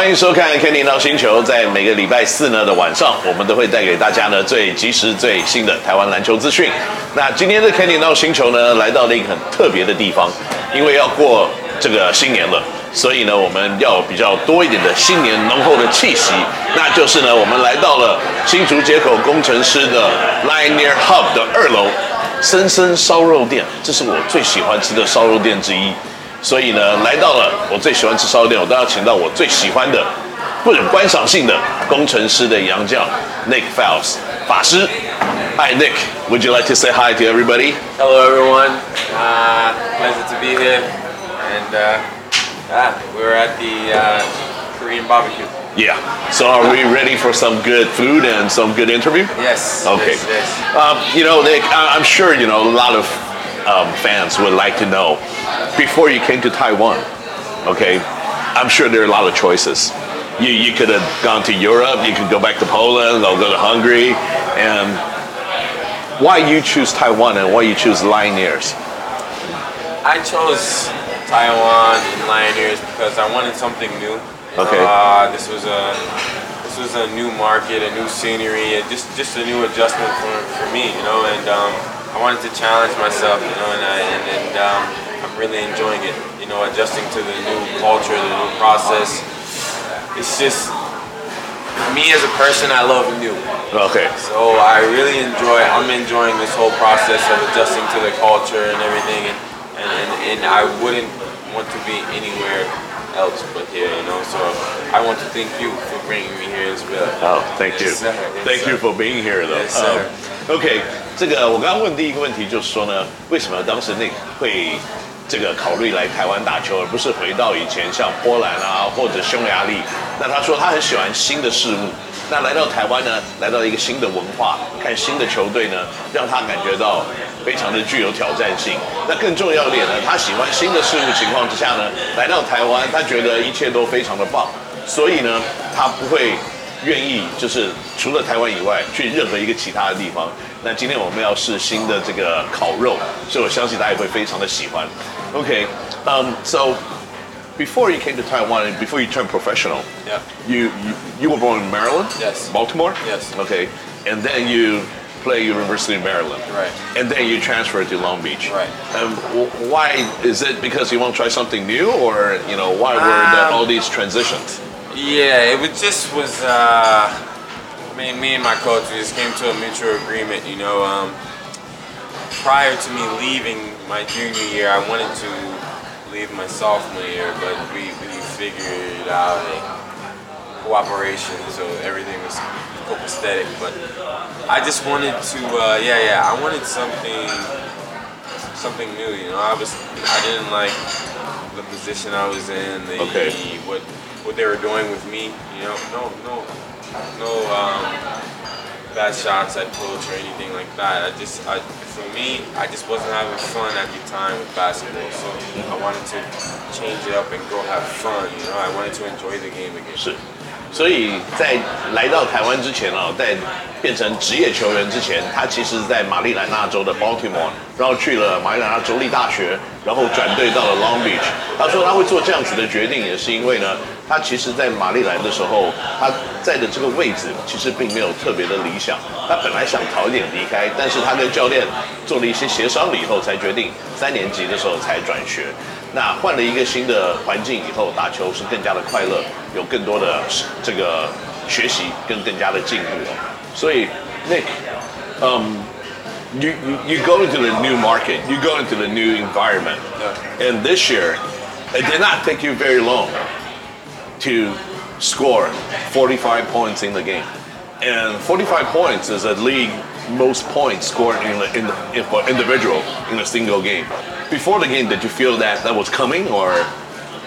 欢迎收看《Kenny 闹星球》。在每个礼拜四呢的晚上，我们都会带给大家呢最及时、最新的台湾篮球资讯。那今天的 Kenny 闹星球呢，来到了一个很特别的地方，因为要过这个新年了，所以呢，我们要比较多一点的新年浓厚的气息。那就是呢，我们来到了新竹街口工程师的 Linear Hub 的二楼，森森烧肉店，这是我最喜欢吃的烧肉店之一。所以呢，来到了我最喜欢吃烧肉店，我当然请到我最喜欢的、不忍观赏性的攻城狮的洋将 Nick Faust 法师。Hi Nick, would you like to say hi to everybody? Hello everyone. Uh, pleasure to be here. And uh, yeah, we're at the uh, Korean barbecue. Yeah. So are we ready for some good food and some good interview? Yes. Okay. Yes, yes. Um, you know, Nick, I'm sure you know a lot of um, fans would like to know before you came to Taiwan. Okay, I'm sure there are a lot of choices. You you could have gone to Europe, you could go back to Poland, or go to Hungary, and why you choose Taiwan and why you choose Lioneers? I chose Taiwan and Lioneers because I wanted something new. Okay. uh, this was a this was a new market, a new scenery, and just just a new adjustment for, for me. You know, and um, I wanted to challenge myself. You know, and I, and, and um, I'm really enjoying it. You know, adjusting to the new culture, the new process. It's just me as a person. I love new. Okay. So I really enjoy. I'm enjoying this whole process of adjusting to the culture and everything, and and, and, and I wouldn't want to be anywhere else but here, you know. So I want to thank you for bringing me here as well. Oh, thank you. Yes. Yes, Thank sir. you for being here, though. Yes. Um, OK，这个我刚刚问第一个问题就是说呢，为什么当时那会这个考虑来台湾打球，而不是回到以前像波兰啊或者匈牙利？那他说他很喜欢新的事物。那来到台湾呢，来到一个新的文化，看新的球队呢，让他感觉到非常的具有挑战性。那更重要一点呢，他喜欢新的事物情况之下呢，来到台湾，他觉得一切都非常的棒，所以呢，他不会愿意就是除了台湾以外去任何一个其他的地方。那今天我们要试新的这个烤肉，所以我相信大家也会非常的喜欢。OK，um, so before you came to Taiwan and before you turned professional, Yeah. you, you you were born in Maryland. Yes. Baltimore. Yes. Okay, and then you play University of Maryland. Right. And then you transferred to Long Beach. Right. Um, wh- why is it because you want to try something new, or you know why were the, Um, all these transitions? Yeah, it was just was. Uh, I mean, me and my coach we just came to a mutual agreement. You know, um, prior to me leaving my junior year, I wanted to leave my sophomore year, but we, we figured out a cooperation, so everything was copacetic. But I just wanted to, uh, yeah, yeah, I wanted something, something new. You know, I was, I didn't like the position I was in, the Okay. what what they were doing with me. You know, no, no, no um, bad shots at coach or anything like that. I just, I, for me, I just wasn't having fun at the time with basketball. So I wanted to change it up and go have fun. You know, I wanted to enjoy the game again. 是，所以在来到台湾之前啊，在变成职业球员之前，他其实在马里兰纳州的 Baltimore，然后去了马里兰纳州立大学，然后转队到了 Long Beach。他说他会做这样子的决定，也是因为呢， 他其实在马里兰的时候，他在的这个位置其实并没有特别的理想。他本来想早一点离开，但是他跟教练做了一些协商了以后，才决定三年级的时候才转学。那换了一个新的环境以后，打球是更加的快乐，有更多的这个学习跟更加的进步哦。所以，Nick，um, you, you you go into the new market, you go into the new environment, and this year, it did not take you very long to score 45 points in the game. And 45 points is a league most points scored in the, in the, in, for individual in a single game. Before the game, did you feel that that was coming, or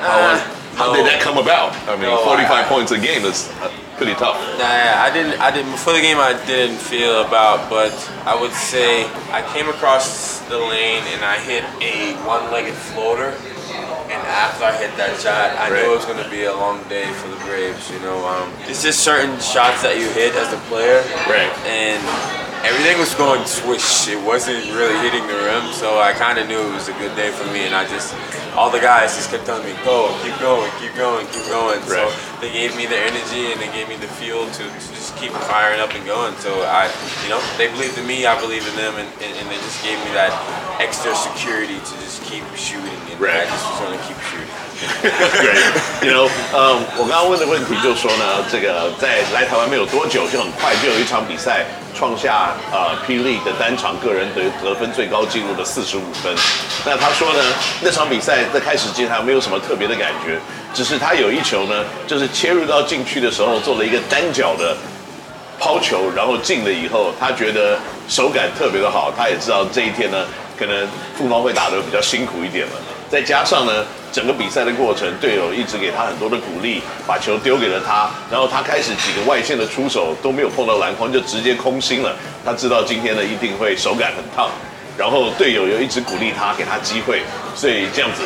how, was, how did that come about? I mean, No, 45 I- points a game is uh, pretty tough. Nah, I didn't. I didn't. Before the game, I didn't feel about, but I would say I came across the lane and I hit a one-legged floater. And after I hit that shot, I knew it was going to be a long day for the Braves. You know, um, it's just certain shots that you hit as a player, Right. and everything was going swish. It wasn't really hitting the rim, so I kind of knew it was a good day for me. And I just, all the guys just kept telling me, go, keep going, keep going, keep going. Right. So they gave me the energy and they gave me the fuel to, to just keep firing up and going. So I, you know, they believed in me, I believed in them, and, and, and they just gave me that extra security to just keep shooting. And Right. I just was going to keep shooting. 对，you know，呃，我刚刚问的问题就是说呢，这个在来台湾没有多久，就很快就有一场比赛创下呃霹雳的单场个人得得分最高纪录的四十五分。那他说呢，那场比赛在开始之前还没有什么特别的感觉，只是他有一球呢，就是切入到禁区的时候做了一个单脚的抛球，然后进了以后，他觉得手感特别的好，他也知道这一天呢，可能富邦会打得比较辛苦一点了。再加上呢，整个比赛的过程，队友一直给他很多的鼓励，把球丢给了他，然后他开始几个外线的出手都没有碰到篮筐，就直接空心了。他知道今天呢一定会手感很烫，然后队友又一直鼓励他，给他机会，所以这样子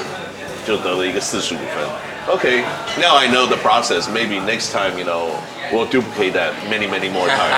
就得了一个四十五分。Okay, now I know the process. Maybe next time, you know, we'll duplicate that many, many more times.